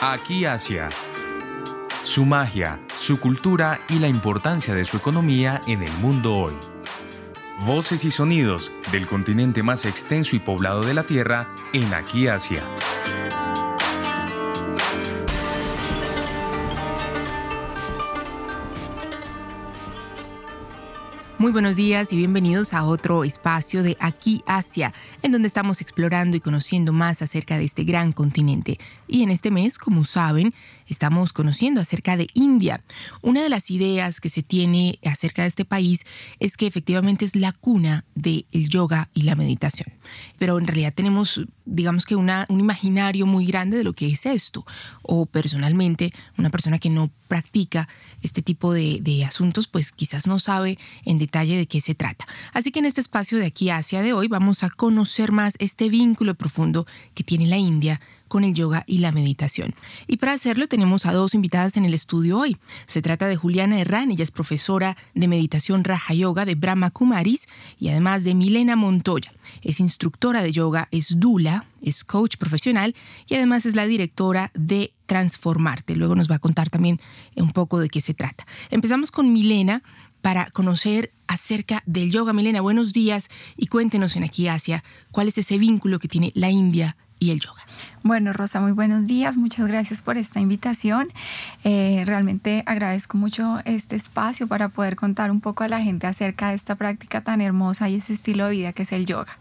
Aquí Asia. Su magia, su cultura y la importancia de su economía en el mundo hoy. Voces y sonidos del continente más extenso y poblado de la Tierra en Aquí Asia. Muy buenos días y bienvenidos a otro espacio de Aquí Asia, en donde estamos explorando y conociendo más acerca de este gran continente. Y en este mes, como saben, estamos conociendo acerca de India. Una de las ideas que se tiene acerca de este país es que efectivamente es la cuna del yoga y la meditación. Pero en realidad tenemos, digamos que un imaginario muy grande de lo que es esto. O personalmente, una persona que no practica este tipo de, de asuntos, pues quizás no sabe en detalle de qué se trata. Así que en este espacio de aquí hacia de hoy vamos a conocer más este vínculo profundo que tiene la India con el yoga y la meditación. Y para hacerlo tenemos a dos invitadas en el estudio hoy. Se trata de Juliana Herrán, ella es profesora de meditación Raja Yoga de Brahma Kumaris y además de Milena Montoya. Es instructora de yoga, es dula, es coach profesional y además es la directora de Transformarte. Luego nos va a contar también un poco de qué se trata. Empezamos con Milena para conocer acerca del yoga. Milena, buenos días y cuéntenos en Aquí Asia cuál es ese vínculo que tiene la India y el yoga. Bueno, Rosa, muy buenos días. Muchas gracias por esta invitación. Eh, realmente agradezco mucho este espacio para poder contar un poco a la gente acerca de esta práctica tan hermosa y ese estilo de vida que es el yoga.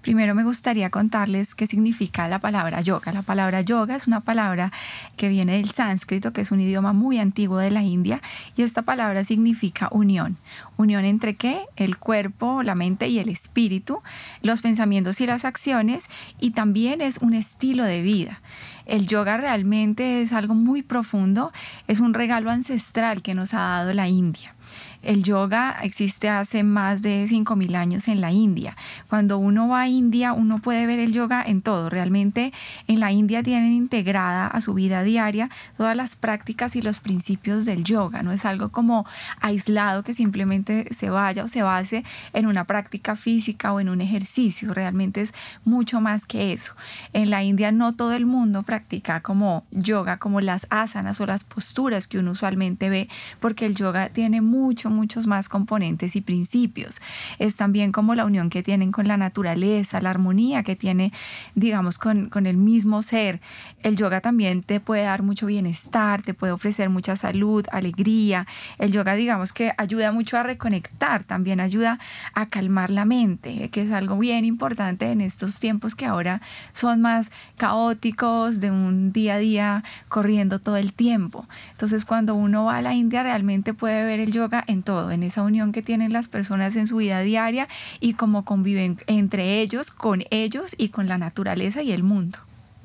Primero me gustaría contarles qué significa la palabra yoga. La palabra yoga es una palabra que viene del sánscrito, que es un idioma muy antiguo de la India, y esta palabra significa unión. Unión entre qué? El cuerpo, la mente y el espíritu, los pensamientos y las acciones, y también es un estilo de vida. El yoga realmente es algo muy profundo, es un regalo ancestral que nos ha dado la India. El yoga existe hace más de 5.000 años en la India. Cuando uno va a India, uno puede ver el yoga en todo. Realmente en la India tienen integrada a su vida diaria todas las prácticas y los principios del yoga. No es algo como aislado que simplemente se vaya o se base en una práctica física o en un ejercicio. Realmente es mucho más que eso. En la India no todo el mundo practica como yoga, como las asanas o las posturas que uno usualmente ve, porque el yoga tiene mucho muchos más componentes y principios. Es también como la unión que tienen con la naturaleza, la armonía que tiene, digamos, con, con el mismo ser. El yoga también te puede dar mucho bienestar, te puede ofrecer mucha salud, alegría. El yoga, digamos, que ayuda mucho a reconectar, también ayuda a calmar la mente, que es algo bien importante en estos tiempos que ahora son más caóticos, de un día a día corriendo todo el tiempo. Entonces, cuando uno va a la India, realmente puede ver el yoga en todo, en esa unión que tienen las personas en su vida diaria y cómo conviven entre ellos, con ellos y con la naturaleza y el mundo.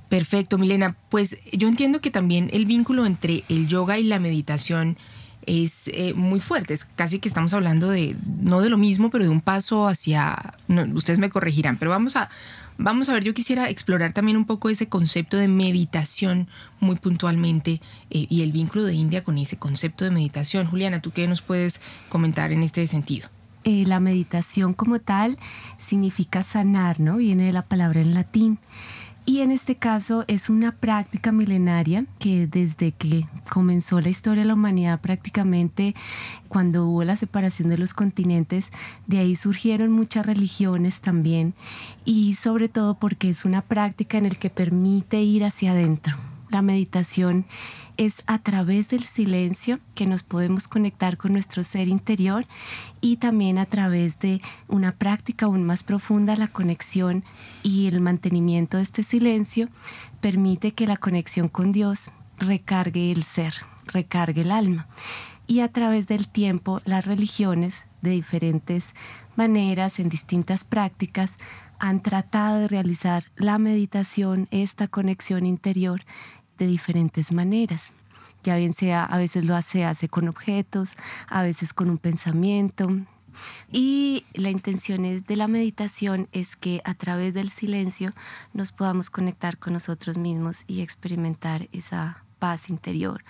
Perfecto, Milena. Pues yo entiendo que también el vínculo entre el yoga y la meditación es eh, muy fuerte. Es casi que estamos hablando de, no de lo mismo, pero de un paso hacia, ustedes me corregirán, pero vamos a, Vamos a ver, yo quisiera explorar también un poco ese concepto de meditación muy puntualmente eh, y el vínculo de India con ese concepto de meditación. Juliana, ¿tú qué nos puedes comentar en este sentido? Eh, la meditación como tal significa sanar, ¿no? Viene de la palabra en latín. Y en este caso es una práctica milenaria que desde que comenzó la historia de la humanidad prácticamente cuando hubo la separación de los continentes, de ahí surgieron muchas religiones también y sobre todo porque es una práctica en el que permite ir hacia adentro. La meditación es a través del silencio que nos podemos conectar con nuestro ser interior y también a través de una práctica aún más profunda, la conexión y el mantenimiento de este silencio permite que la conexión con Dios recargue el ser, recargue el alma. Y a través del tiempo las religiones de diferentes maneras, en distintas prácticas, han tratado de realizar la meditación, esta conexión interior de diferentes maneras. Ya bien sea, a veces lo hace, hace con objetos, a veces con un pensamiento. Y la intención de la meditación es que a través del silencio nos podamos conectar con nosotros mismos y experimentar esa paz interior.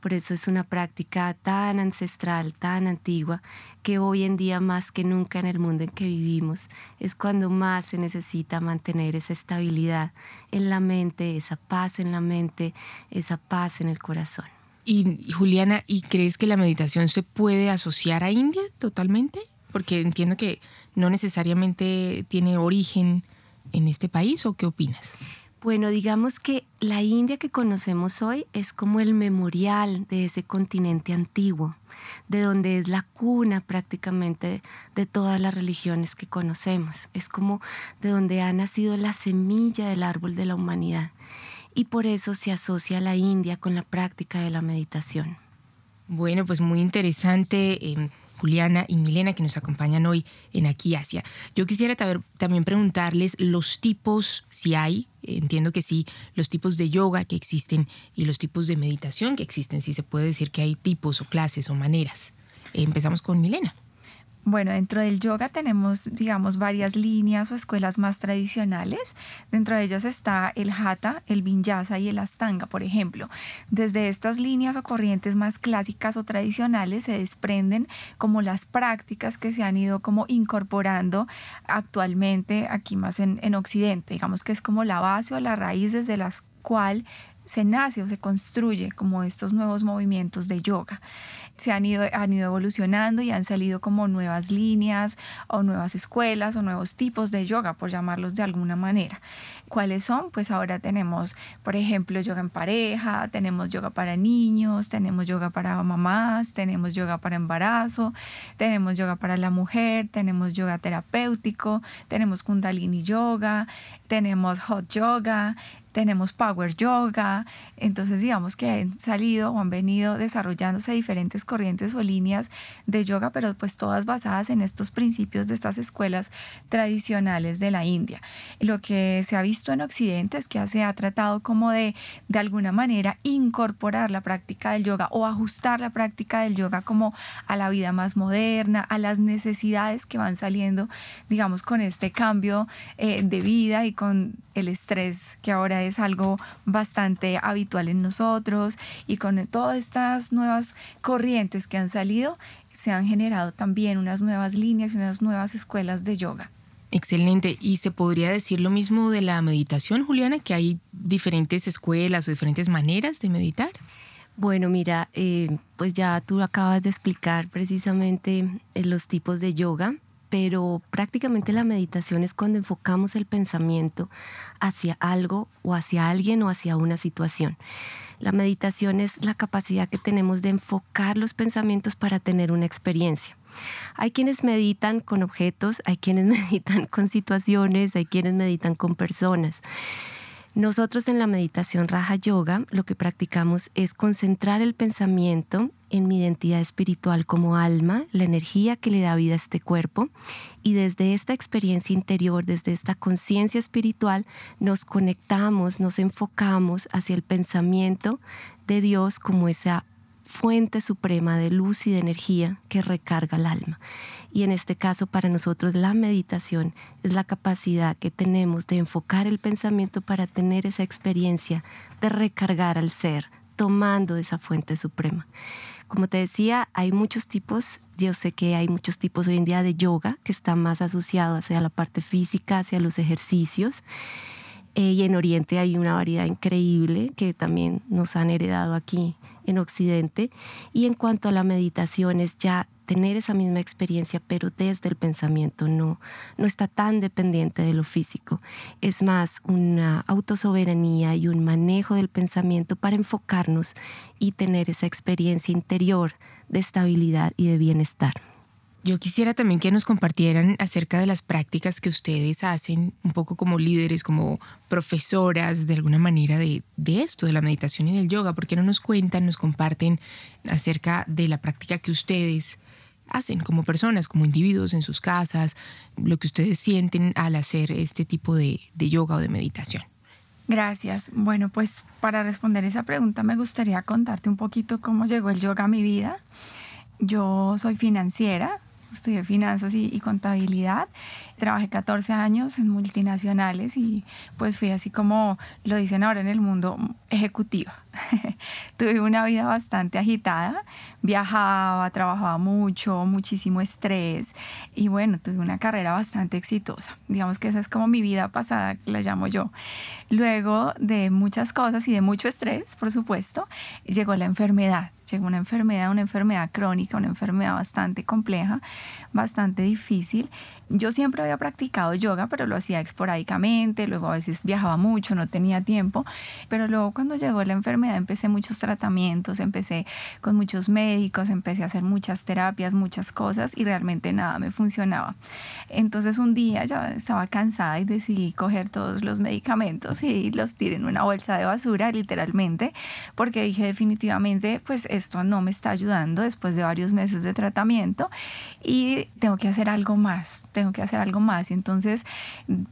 Por eso es una práctica tan ancestral, tan antigua, que hoy en día más que nunca en el mundo en que vivimos es cuando más se necesita mantener esa estabilidad en la mente, esa paz en la mente, esa paz en el corazón. Y Juliana, ¿y crees que la meditación se puede asociar a India totalmente? Porque entiendo que no necesariamente tiene origen en este país, ¿o qué opinas? Bueno, digamos que la India que conocemos hoy es como el memorial de ese continente antiguo, de donde es la cuna prácticamente de todas las religiones que conocemos. Es como de donde ha nacido la semilla del árbol de la humanidad. Y por eso se asocia la India con la práctica de la meditación. Bueno, pues muy interesante. Eh, Juliana y Milena que nos acompañan hoy en Aquí Asia. Yo quisiera también preguntarles los tipos, si hay, entiendo que sí, los tipos de yoga que existen y los tipos de meditación que existen, si se puede decir que hay tipos o clases o maneras. Empezamos con Milena. Bueno, dentro del yoga tenemos, digamos, varias líneas o escuelas más tradicionales. Dentro de ellas está el hatha, el vinyasa y el astanga, por ejemplo. Desde estas líneas o corrientes más clásicas o tradicionales se desprenden como las prácticas que se han ido como incorporando actualmente aquí más en, en Occidente. Digamos que es como la base o la raíz desde la cual se nace o se construye como estos nuevos movimientos de yoga se han ido, han ido evolucionando y han salido como nuevas líneas o nuevas escuelas o nuevos tipos de yoga, por llamarlos de alguna manera. ¿Cuáles son? Pues ahora tenemos, por ejemplo, yoga en pareja, tenemos yoga para niños, tenemos yoga para mamás, tenemos yoga para embarazo, tenemos yoga para la mujer, tenemos yoga terapéutico, tenemos kundalini yoga, tenemos hot yoga, tenemos Power Yoga, entonces digamos que han salido o han venido desarrollándose diferentes corrientes o líneas de yoga, pero pues todas basadas en estos principios de estas escuelas tradicionales de la India. Lo que se ha visto en Occidente es que se ha tratado como de de alguna manera incorporar la práctica del yoga o ajustar la práctica del yoga como a la vida más moderna, a las necesidades que van saliendo, digamos, con este cambio eh, de vida y con el estrés que ahora es algo bastante habitual en nosotros y con todas estas nuevas corrientes que han salido, se han generado también unas nuevas líneas y unas nuevas escuelas de yoga. Excelente. ¿Y se podría decir lo mismo de la meditación, Juliana, que hay diferentes escuelas o diferentes maneras de meditar? Bueno, mira, eh, pues ya tú acabas de explicar precisamente eh, los tipos de yoga pero prácticamente la meditación es cuando enfocamos el pensamiento hacia algo o hacia alguien o hacia una situación. La meditación es la capacidad que tenemos de enfocar los pensamientos para tener una experiencia. Hay quienes meditan con objetos, hay quienes meditan con situaciones, hay quienes meditan con personas. Nosotros en la meditación Raja Yoga lo que practicamos es concentrar el pensamiento en mi identidad espiritual como alma, la energía que le da vida a este cuerpo, y desde esta experiencia interior, desde esta conciencia espiritual, nos conectamos, nos enfocamos hacia el pensamiento de Dios como esa fuente suprema de luz y de energía que recarga el alma. Y en este caso para nosotros la meditación es la capacidad que tenemos de enfocar el pensamiento para tener esa experiencia de recargar al ser, tomando esa fuente suprema. Como te decía, hay muchos tipos, yo sé que hay muchos tipos hoy en día de yoga que están más asociados hacia la parte física, hacia los ejercicios. Eh, y en Oriente hay una variedad increíble que también nos han heredado aquí en Occidente. Y en cuanto a la meditación, es ya tener esa misma experiencia, pero desde el pensamiento, no, no está tan dependiente de lo físico. Es más una autosoberanía y un manejo del pensamiento para enfocarnos y tener esa experiencia interior de estabilidad y de bienestar. Yo quisiera también que nos compartieran acerca de las prácticas que ustedes hacen, un poco como líderes, como profesoras de alguna manera de, de, esto, de la meditación y del yoga. ¿Por qué no nos cuentan, nos comparten acerca de la práctica que ustedes hacen como personas, como individuos en sus casas, lo que ustedes sienten al hacer este tipo de, de yoga o de meditación? Gracias. Bueno, pues para responder esa pregunta me gustaría contarte un poquito cómo llegó el yoga a mi vida. Yo soy financiera, estudié finanzas y, contabilidad. Trabajé 14 años en multinacionales y pues fui así como lo dicen ahora en el mundo ejecutiva. Tuve una vida bastante agitada, viajaba, trabajaba mucho, muchísimo estrés y bueno, tuve una carrera bastante exitosa. Digamos que esa es como mi vida pasada, la llamo yo. Luego de muchas cosas y de mucho estrés, por supuesto, llegó la enfermedad llegó una enfermedad, una enfermedad crónica, una enfermedad bastante compleja, bastante difícil. Yo siempre había practicado yoga, pero lo hacía esporádicamente, luego a veces viajaba mucho, no tenía tiempo, pero luego cuando llegó la enfermedad empecé muchos tratamientos, empecé con muchos médicos, empecé a hacer muchas terapias, muchas cosas y realmente nada me funcionaba. Entonces un día ya estaba cansada y decidí coger todos los medicamentos y los tiré en una bolsa de basura, literalmente, porque dije definitivamente, pues esto no me está ayudando después de varios meses de tratamiento y tengo que hacer algo más, tengo que hacer algo más. Entonces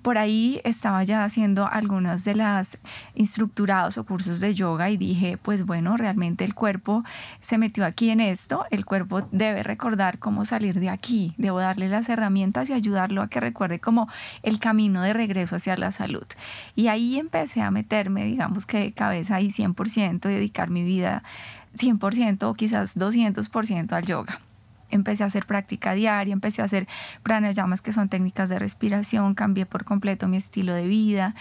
por ahí estaba ya haciendo algunos de las instructurados o cursos de yoga y dije, pues bueno, realmente el cuerpo se metió aquí en esto, el cuerpo debe recordar cómo salir de aquí, debo darle las herramientas y ayudarlo a que recuerde como el camino de regreso hacia la salud. Y ahí empecé a meterme, digamos que de cabeza y 100% dedicar mi vida 100% o quizás 200% al yoga empecé a hacer práctica diaria, empecé a hacer pranayamas que son técnicas de respiración, cambié por completo mi estilo de vida,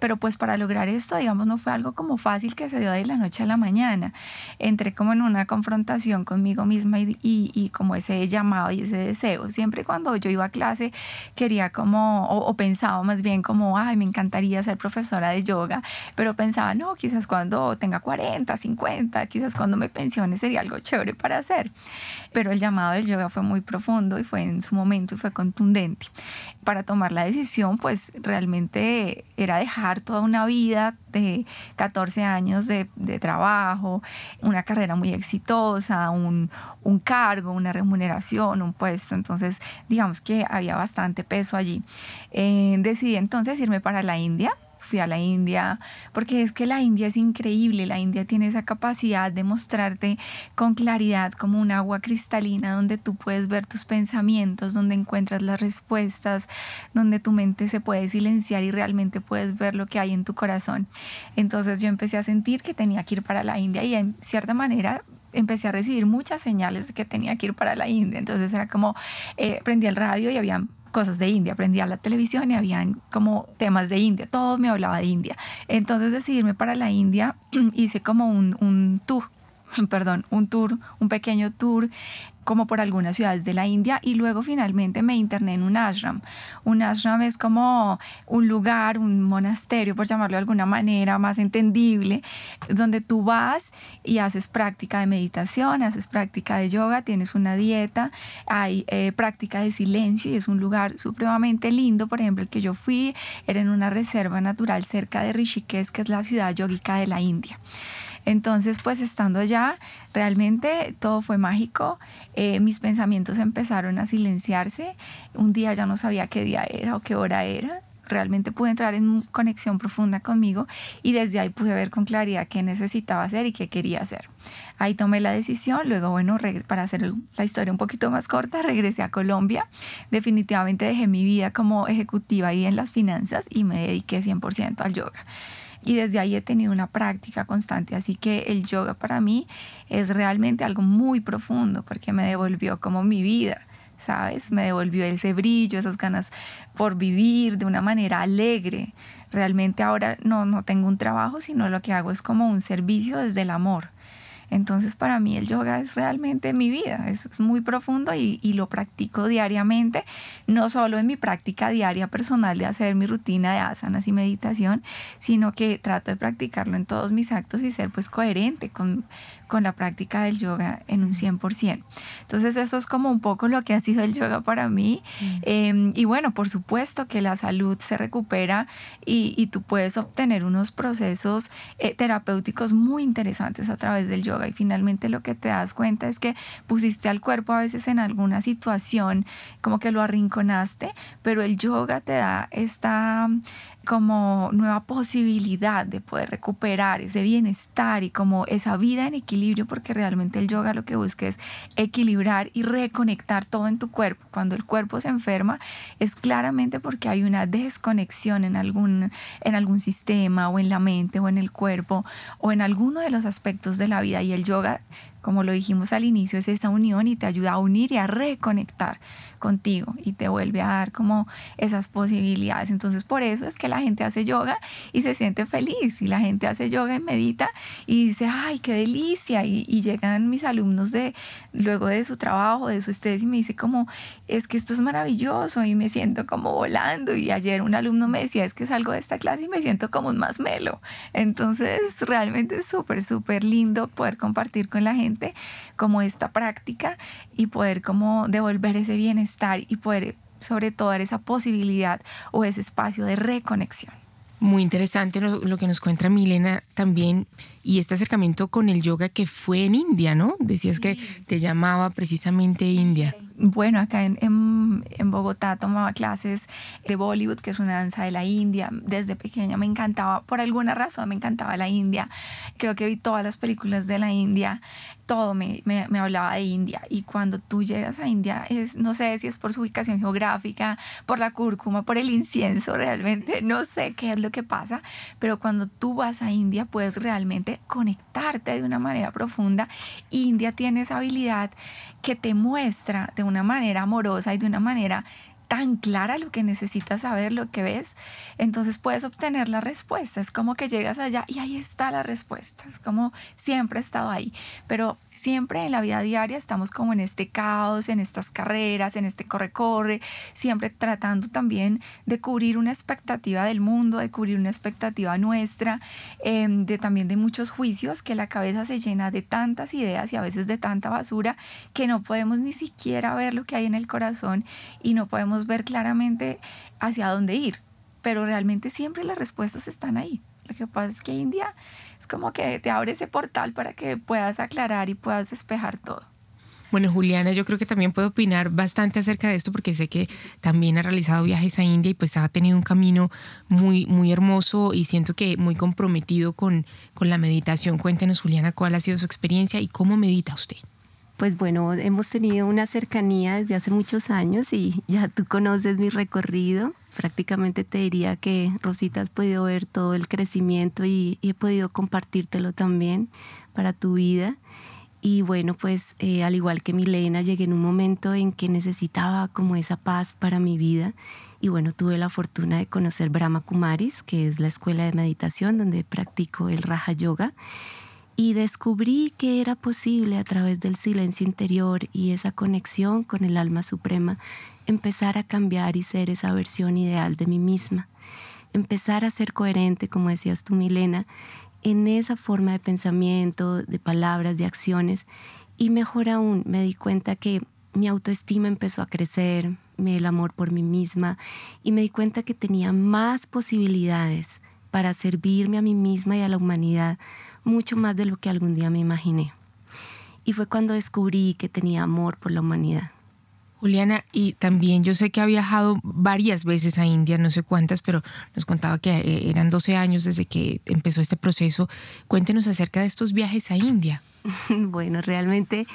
pero pues para lograr esto, digamos, no fue algo como fácil que se dio de la noche a la mañana. Entré como en una confrontación conmigo misma y, y, como ese llamado y ese deseo. Siempre cuando yo iba a clase quería como, o, o, pensaba más bien como, ay, me encantaría ser profesora de yoga, pero pensaba, no, quizás cuando tenga 40, 50, quizás cuando me pensione sería algo chévere para hacer. Pero el llamado del yoga fue muy profundo y fue en su momento y fue contundente. Para tomar la decisión, pues realmente era dejar toda una vida de 14 años de, trabajo, una carrera muy exitosa, un, cargo, una remuneración, un puesto. Entonces, digamos que había bastante peso allí. Eh, decidí entonces irme para la India fui a la India, porque es que la India es increíble, la India tiene esa capacidad de mostrarte con claridad como un agua cristalina donde tú puedes ver tus pensamientos, donde encuentras las respuestas, donde tu mente se puede silenciar y realmente puedes ver lo que hay en tu corazón. Entonces yo empecé a sentir que tenía que ir para la India y en cierta manera empecé a recibir muchas señales de que tenía que ir para la India. Entonces era como, eh, prendí el radio y había cosas de India, aprendía la televisión y habían como temas de India, todo me hablaba de India. Entonces decidirme para la India, hice como un, un tour perdón, un tour, un pequeño tour como por algunas ciudades de la India y luego finalmente me interné en un ashram. Un ashram es como un lugar, un monasterio, por llamarlo de alguna manera más entendible, donde tú vas y haces práctica de meditación, haces práctica de yoga, tienes una dieta, hay eh, práctica de silencio y es un lugar supremamente lindo. Por ejemplo, el que yo fui era en una reserva natural cerca de Rishikesh, que es la ciudad yogica de la India. Entonces, pues estando allá, realmente todo fue mágico. Eh, mis pensamientos empezaron a silenciarse. Un día ya no sabía qué día era o qué hora era. Realmente pude entrar en conexión profunda conmigo y desde ahí pude ver con claridad qué necesitaba hacer y qué quería hacer. Ahí tomé la decisión, luego, bueno, para hacer la historia un poquito más corta, regresé a Colombia. Definitivamente dejé mi vida como ejecutiva ahí en las finanzas y me dediqué 100% al yoga y desde ahí he tenido una práctica constante. Así que el yoga para mí es realmente algo muy profundo porque me devolvió como mi vida. ¿Sabes? Me devolvió ese brillo, esas ganas por vivir de una manera alegre. Realmente ahora no, no tengo un trabajo, sino lo que hago es como un servicio desde el amor. Entonces para mí el yoga es realmente mi vida, es, muy profundo y, y, lo practico diariamente, no solo en mi práctica diaria personal de hacer mi rutina de asanas y meditación, sino que trato de practicarlo en todos mis actos y ser pues coherente con, con la práctica del yoga en un 100%. Entonces eso es como un poco lo que ha sido el yoga para mí. Em, y bueno, por supuesto que la salud se recupera y, y tú puedes obtener unos procesos eh, terapéuticos muy interesantes a través del yoga. Y finalmente lo que te das cuenta es que pusiste al cuerpo a veces en alguna situación como que lo arrinconaste, pero el yoga te da esta como nueva posibilidad de poder recuperar ese bienestar y como esa vida en equilibrio, porque realmente el yoga lo que busca es equilibrar y reconectar todo en tu cuerpo. Cuando el cuerpo se enferma es claramente porque hay una desconexión en algún, en algún sistema o en la mente o en el cuerpo o en alguno de los aspectos de la vida y el yoga como lo dijimos al inicio, es esa unión y te ayuda a unir y a reconectar contigo y te vuelve a dar como esas posibilidades. Entonces por eso es que la gente hace yoga y se siente feliz y la gente hace yoga y medita y dice, ay, qué delicia. Y, llegan mis alumnos de luego de su trabajo, de su estrés y me dice como, es que esto es maravilloso y me siento como volando. Y ayer un alumno me decía, es que salgo de esta clase y me siento como un más melo. Entonces realmente es súper, súper lindo poder compartir con la gente como esta práctica y poder como devolver ese bienestar y poder sobre todo dar esa posibilidad o ese espacio de reconexión. Muy interesante lo, que nos cuenta Milena también y este acercamiento con el yoga que fue en India, ¿no? Decías que te llamaba precisamente India. Bueno, acá en, en, Bogotá tomaba clases de Bollywood, que es una danza de la India. Desde pequeña me encantaba, por alguna razón me encantaba la India. Creo que vi todas las películas de la India, todo me, me, me hablaba de India. Y cuando tú llegas a India, es, no sé si es por su ubicación geográfica, por la cúrcuma, por el incienso, realmente no sé qué es lo que pasa, pero cuando tú vas a India puedes realmente conectarte de una manera profunda. India tiene esa habilidad que te muestra de una manera amorosa y de una manera tan clara lo que necesitas saber, lo que ves, entonces puedes obtener la respuesta. Es como que llegas allá y ahí está la respuesta. Es como siempre he estado ahí. Pero siempre en la vida diaria estamos como en este caos, en estas carreras, en este corre-corre, siempre tratando también de cubrir una expectativa del mundo, de cubrir una expectativa nuestra, em, de también de muchos juicios, que la cabeza se llena de tantas ideas y a veces de tanta basura que no podemos ni siquiera ver lo que hay en el corazón y no podemos ver claramente hacia dónde ir. Pero realmente siempre las respuestas están ahí. Lo que pasa es que India es como que te abre ese portal para que puedas aclarar y puedas despejar todo. Bueno, Juliana, yo creo que también puedo opinar bastante acerca de esto porque sé que también ha realizado viajes a India y pues ha tenido un camino muy, muy hermoso y siento que muy comprometido con, con la meditación. Cuéntenos, Juliana, cuál ha sido su experiencia y cómo medita usted. Pues bueno, hemos tenido una cercanía desde hace muchos años y ya tú conoces mi recorrido prácticamente te diría que Rosita has podido ver todo el crecimiento y, he podido compartírtelo también para tu vida. Y bueno, pues eh, al igual que Milena, llegué en un momento en que necesitaba como esa paz para mi vida. Y bueno, tuve la fortuna de conocer Brahma Kumaris, que es la escuela de meditación donde practico el Raja Yoga. Y descubrí que era posible a través del silencio interior y esa conexión con el alma suprema empezar a cambiar y ser esa versión ideal de mí misma. Empezar a ser coherente, como decías tú, Milena, en esa forma de pensamiento, de palabras, de acciones. Y mejor aún, me di cuenta que mi autoestima empezó a crecer, el amor por mí misma, y me di cuenta que tenía más posibilidades para servirme a mí misma y a la humanidad, mucho más de lo que algún día me imaginé. Y fue cuando descubrí que tenía amor por la humanidad. Juliana, y también yo sé que ha viajado varias veces a India, no sé cuántas, pero nos contaba que eh, eran 12 años desde que empezó este proceso. Cuéntenos acerca de estos viajes a India. bueno, realmente,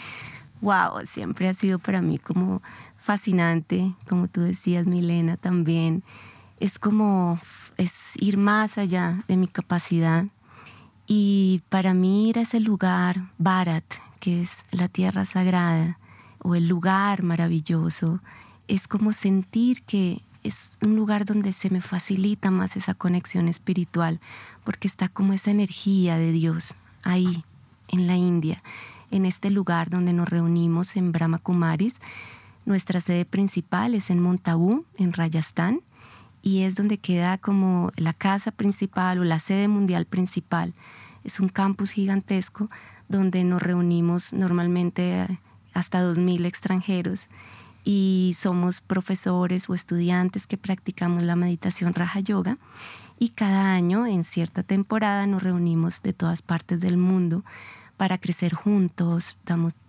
wow, siempre ha sido para mí como fascinante, como tú decías, Milena, también. Es como es ir más allá de mi capacidad. Y para mí ir a ese lugar, Bharat, que es la tierra sagrada, o el lugar maravilloso, es como sentir que es un lugar donde se me facilita más esa conexión espiritual, porque está como esa energía de Dios ahí, en la India, en este lugar donde nos reunimos en Brahma Kumaris. Nuestra sede principal es en Montabú, en Rajasthan, y es donde queda como la casa principal o la sede mundial principal. Es un campus gigantesco donde nos reunimos normalmente hasta 2.000 extranjeros y somos profesores o estudiantes que practicamos la meditación Raja Yoga y cada año en cierta temporada nos reunimos de todas partes del mundo para crecer juntos,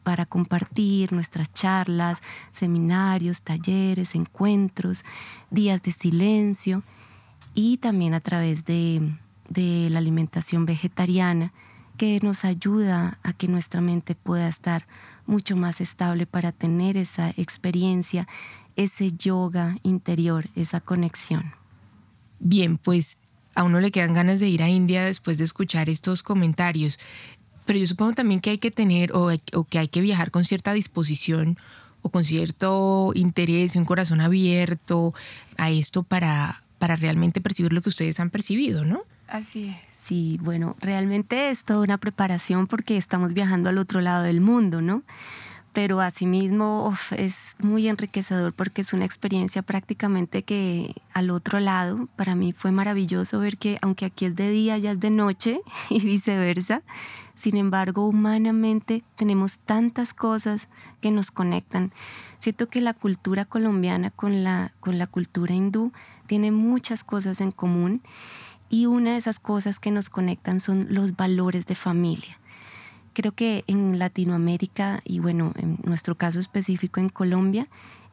para compartir nuestras charlas, seminarios, talleres, encuentros, días de silencio. y también a través de, la alimentación vegetariana que nos ayuda a que nuestra mente pueda estar mucho más estable para tener esa experiencia, ese yoga interior, esa conexión. Bien, pues a uno le quedan ganas de ir a India después de escuchar estos comentarios, pero yo supongo también que hay que tener o, que hay que viajar con cierta disposición o con cierto interés y un corazón abierto a esto para, para realmente percibir lo que ustedes han percibido, ¿no? Así es. Sí, bueno, realmente es toda una preparación porque estamos viajando al otro lado del mundo, ¿no? Pero asimismo es muy enriquecedor porque es una experiencia prácticamente que al otro lado, para mí fue maravilloso ver que aunque aquí es de día, ya es de noche y viceversa, sin embargo, humanamente tenemos tantas cosas que nos conectan. Siento que la cultura colombiana con la, con la cultura hindú tiene muchas cosas en común y una de esas cosas que nos conectan son los valores de familia. Creo que en Latinoamérica y bueno, en nuestro caso específico en Colombia,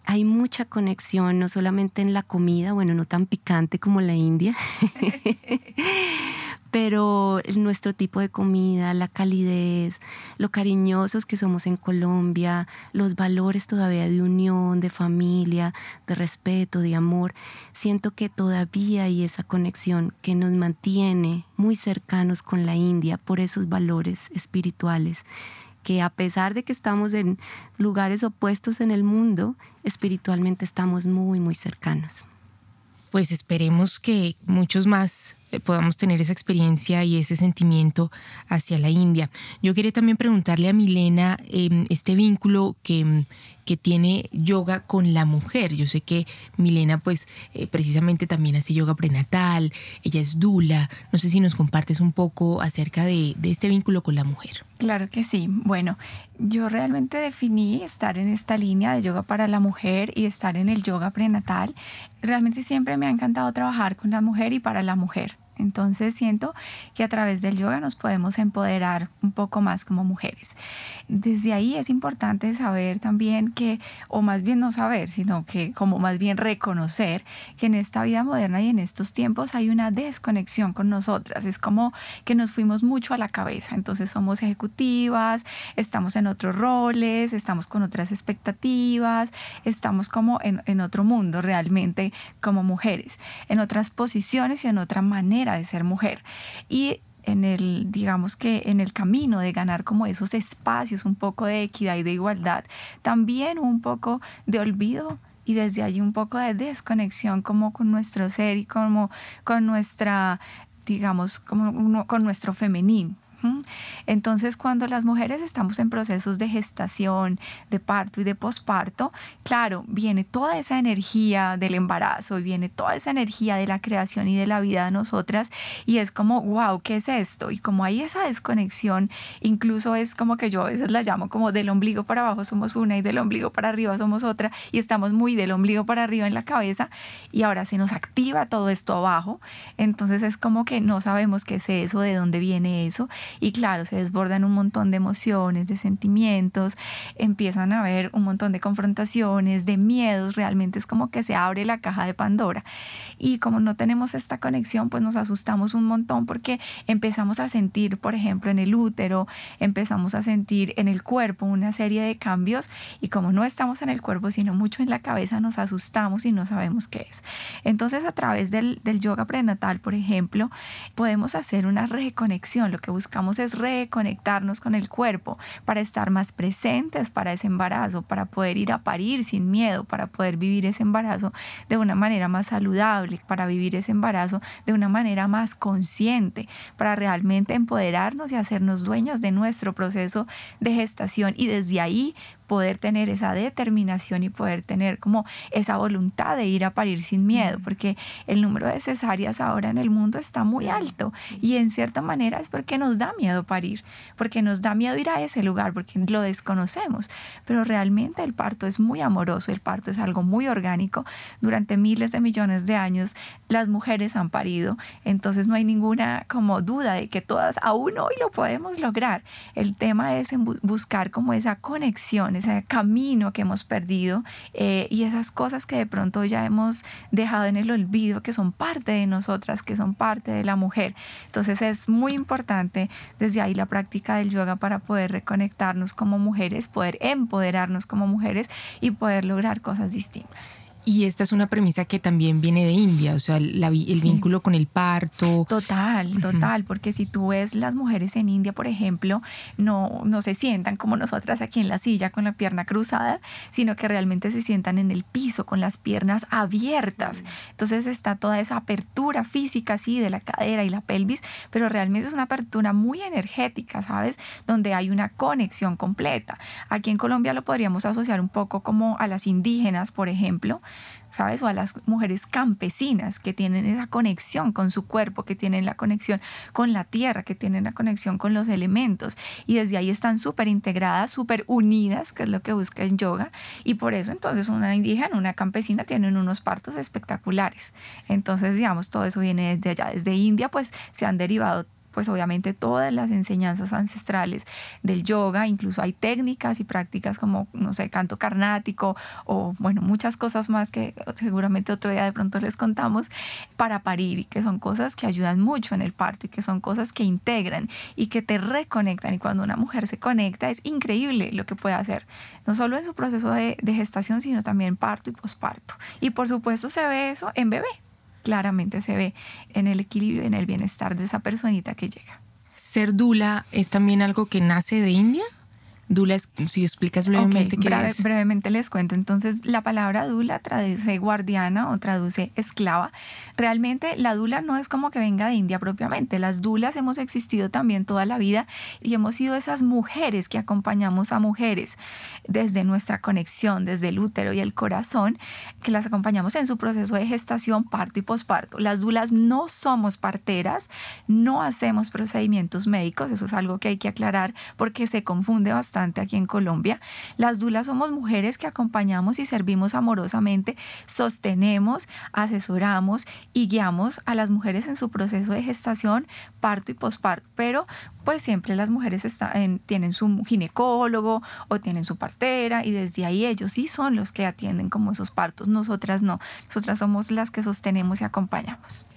hay mucha conexión, no solamente en la comida, bueno, no tan picante como la India, pero nuestro tipo de comida, la calidez, lo cariñosos que somos en Colombia, los valores todavía de unión, de familia, de respeto, de amor, siento que todavía hay esa conexión que nos mantiene muy cercanos con la India por esos valores espirituales que a pesar de que estamos en lugares opuestos en el mundo, espiritualmente estamos muy, muy cercanos. Pues esperemos que muchos más podamos tener esa experiencia y ese sentimiento hacia la India. Yo quería también preguntarle a Milena em, este vínculo que, que, tiene yoga con la mujer. Yo sé que Milena pues eh, precisamente también hace yoga prenatal, ella es dula. No sé si nos compartes un poco acerca de este vínculo con la mujer. Claro que sí. Bueno, yo realmente definí estar en esta línea de yoga para la mujer y estar en el yoga prenatal. Realmente siempre me ha encantado trabajar con la mujer y para la mujer. Entonces siento que a través del yoga nos podemos empoderar un poco más como mujeres. Desde ahí es importante saber también que, o más bien no saber, sino que como más bien reconocer que en esta vida moderna y en estos tiempos hay una desconexión con nosotras. Es como que nos fuimos mucho a la cabeza. Entonces somos ejecutivas, estamos en otros roles, estamos con otras expectativas, estamos como en, en otro mundo realmente como mujeres, en otras posiciones y en otra manera de ser mujer. Y en el, digamos que en el camino de ganar como esos espacios, un poco de equidad y de igualdad, también un poco de olvido y desde allí un poco de desconexión como con nuestro ser y como con nuestra, digamos, como con nuestro femenino. Entonces, cuando las mujeres estamos en procesos de gestación, de parto y de posparto, claro, viene toda esa energía del embarazo y viene toda esa energía de la creación y de la vida de nosotras y es como, wow, ¿qué es esto? Y como hay esa desconexión, incluso es como que yo a veces la llamo como del ombligo para abajo somos una y del ombligo para arriba somos otra y estamos muy del ombligo para arriba en la cabeza y ahora se nos activa todo esto abajo, entonces es como que no sabemos qué es eso, de dónde viene eso y claro, se desbordan un montón de emociones, de sentimientos, empiezan a haber un montón de confrontaciones, de miedos, realmente es como que se abre la caja de Pandora. Y como no tenemos esta conexión, pues nos asustamos un montón porque empezamos a sentir, por ejemplo, en el útero, empezamos a sentir en el cuerpo una serie de cambios y como no estamos en el cuerpo, sino mucho en la cabeza, nos asustamos y no sabemos qué es. Entonces, a través del, del yoga prenatal, por ejemplo, podemos hacer una reconexión. Lo que buscamos es reconectarnos con el cuerpo para estar más presentes para ese embarazo, para poder ir a parir sin miedo, para poder vivir ese embarazo de una manera más saludable, para vivir ese embarazo de una manera más consciente, para realmente empoderarnos y hacernos dueñas de nuestro proceso de gestación. Y desde ahí poder tener esa determinación y poder tener como esa voluntad de ir a parir sin miedo, porque el número de cesáreas ahora en el mundo está muy alto y en cierta manera es porque nos da miedo parir, porque nos da miedo ir a ese lugar, porque lo desconocemos, pero realmente el parto es muy amoroso, el parto es algo muy orgánico. Durante miles de millones de años las mujeres han parido, entonces no hay ninguna como duda de que todas aún hoy lo podemos lograr. El tema es buscar como esa conexión, ese camino que hemos perdido eh, y esas cosas que de pronto ya hemos dejado en el olvido, que son parte de nosotras, que son parte de la mujer. Entonces es muy importante desde ahí la práctica del yoga para poder reconectarnos como mujeres, poder empoderarnos como mujeres y poder lograr cosas distintas. Y esta es una premisa que también viene de India, o sea, el vínculo con el parto. Total, total, porque si tú ves las mujeres en India, por ejemplo, no, no se sientan como nosotras aquí en la silla con la pierna cruzada, sino que realmente se sientan en el piso con las piernas abiertas. Entonces está toda esa apertura física, así, de la cadera y la pelvis, pero realmente es una apertura muy energética, ¿sabes? Donde hay una conexión completa. Aquí en Colombia lo podríamos asociar un poco como a las indígenas, por ejemplo, ¿sabes? O a las mujeres campesinas que tienen esa conexión con su cuerpo, que tienen la conexión con la tierra, que tienen la conexión con los elementos. Y desde ahí están súper integradas, súper unidas, que es lo que busca en yoga. Y por eso entonces una indígena, una campesina tienen unos partos espectaculares. Entonces, digamos, todo eso viene desde allá. Desde India, pues se han derivado pues obviamente todas las enseñanzas ancestrales del yoga, incluso hay técnicas y prácticas como, no sé, canto carnático o, bueno, muchas cosas más que seguramente otro día de pronto les contamos para parir y que son cosas que ayudan mucho en el parto y que son cosas que integran y que te reconectan. Y cuando una mujer se conecta es increíble lo que puede hacer, no solo en su proceso de, de gestación, sino también parto y posparto. Y por supuesto se ve eso en bebé claramente se ve en el equilibrio, en el bienestar de esa personita que llega. ¿Ser dula es también algo que nace de India? Dula, si explicas brevemente qué es. Brevemente les cuento. Entonces, la palabra dula traduce guardiana o traduce esclava. Realmente, la dula no es como que venga de India propiamente. Las dulas hemos existido también toda la vida y hemos sido esas mujeres que acompañamos a mujeres desde nuestra conexión, desde el útero y el corazón, que las acompañamos en su proceso de gestación, parto y posparto. Las dulas no somos parteras, no hacemos procedimientos médicos. Eso es algo que hay que aclarar porque se confunde bastante aquí en Colombia. Las dulas somos mujeres que acompañamos y servimos amorosamente, sostenemos, asesoramos y guiamos a las mujeres en su proceso de gestación, parto y posparto, pero pues siempre las mujeres tienen su ginecólogo o tienen su partera y desde ahí ellos sí son los que atienden como esos partos, nosotras no, nosotras somos las que sostenemos y acompañamos.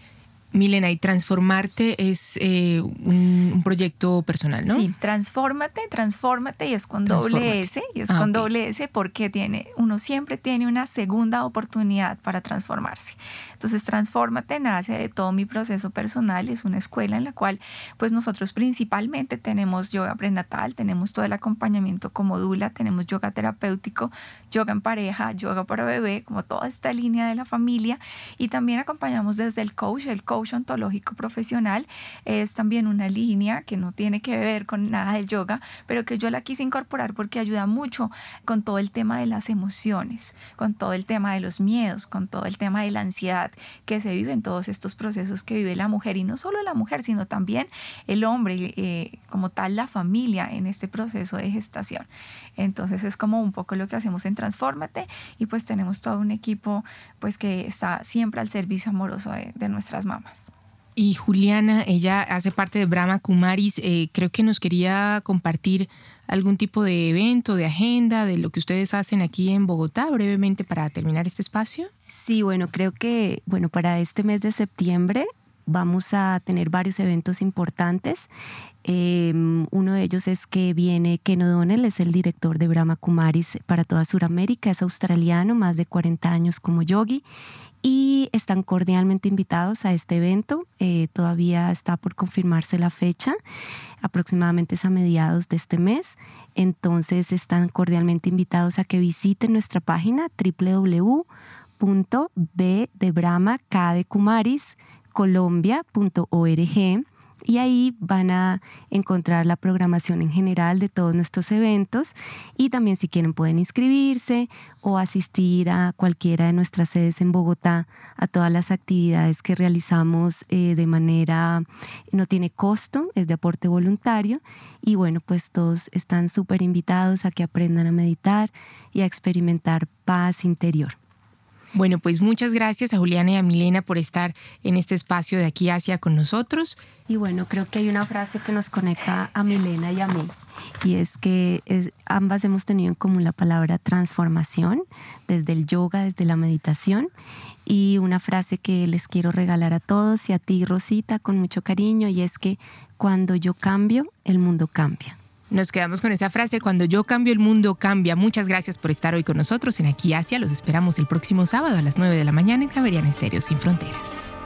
Milena, y Transformarte es eh, un, proyecto personal, ¿no? Sí, Transfórmate, Transfórmate y es con doble S, y es ah, con doble S porque tiene, uno siempre tiene una segunda oportunidad para transformarse. Entonces, Transfórmate nace de todo mi proceso personal, es una escuela en la cual pues nosotros principalmente tenemos yoga prenatal, tenemos todo el acompañamiento como dula, tenemos yoga terapéutico, yoga en pareja, yoga para bebé, como toda esta línea de la familia y también acompañamos desde el coach, el coach ontológico profesional es también una línea que no tiene que ver con nada del yoga, pero que yo la quise incorporar porque ayuda mucho con todo el tema de las emociones, con todo el tema de los miedos, con todo el tema de la ansiedad que se vive en todos estos procesos que vive la mujer y no solo la mujer, sino también el hombre, eh, como tal la familia en este proceso de gestación. Entonces es como un poco lo que hacemos en Transfórmate y pues tenemos todo un equipo pues que está siempre al servicio amoroso de nuestras mamás. Y Juliana, ella hace parte de Brahma Kumaris. Eh, creo que nos quería compartir algún tipo de evento, de agenda, de lo que ustedes hacen aquí en Bogotá, brevemente para terminar este espacio. Sí, bueno, creo que bueno para este mes de septiembre vamos a tener varios eventos importantes. Em, uno de ellos es que viene Ken O'Donnell, es el director de Brahma Kumaris para toda Sudamérica, es australiano, más de 40 años como yogi y están cordialmente invitados a este evento. Eh, todavía está por confirmarse la fecha, aproximadamente es a mediados de este mes. Entonces están cordialmente invitados a que visiten nuestra página www.bdebrahma.colombia.org y ahí van a encontrar la programación en general de todos nuestros eventos y también si quieren pueden inscribirse o asistir a cualquiera de nuestras sedes en Bogotá a todas las actividades que realizamos eh, de manera, no tiene costo, es de aporte voluntario y bueno, pues todos están súper invitados a que aprendan a meditar y a experimentar paz interior. Bueno, pues muchas gracias a Juliana y a Milena por estar en este espacio de aquí hacia con nosotros. Y bueno, creo que hay una frase que nos conecta a Milena y a mí, y es que ambas hemos tenido en común la palabra transformación, desde el yoga, desde la meditación, y una frase que les quiero regalar a todos y a ti, Rosita, con mucho cariño, y es que cuando yo cambio, el mundo cambia. Nos quedamos con esa frase, cuando yo cambio, el mundo cambia. Muchas gracias por estar hoy con nosotros en Aquí Asia. Los esperamos el próximo sábado a las 9 de la mañana en Javeriana Estéreo Sin Fronteras.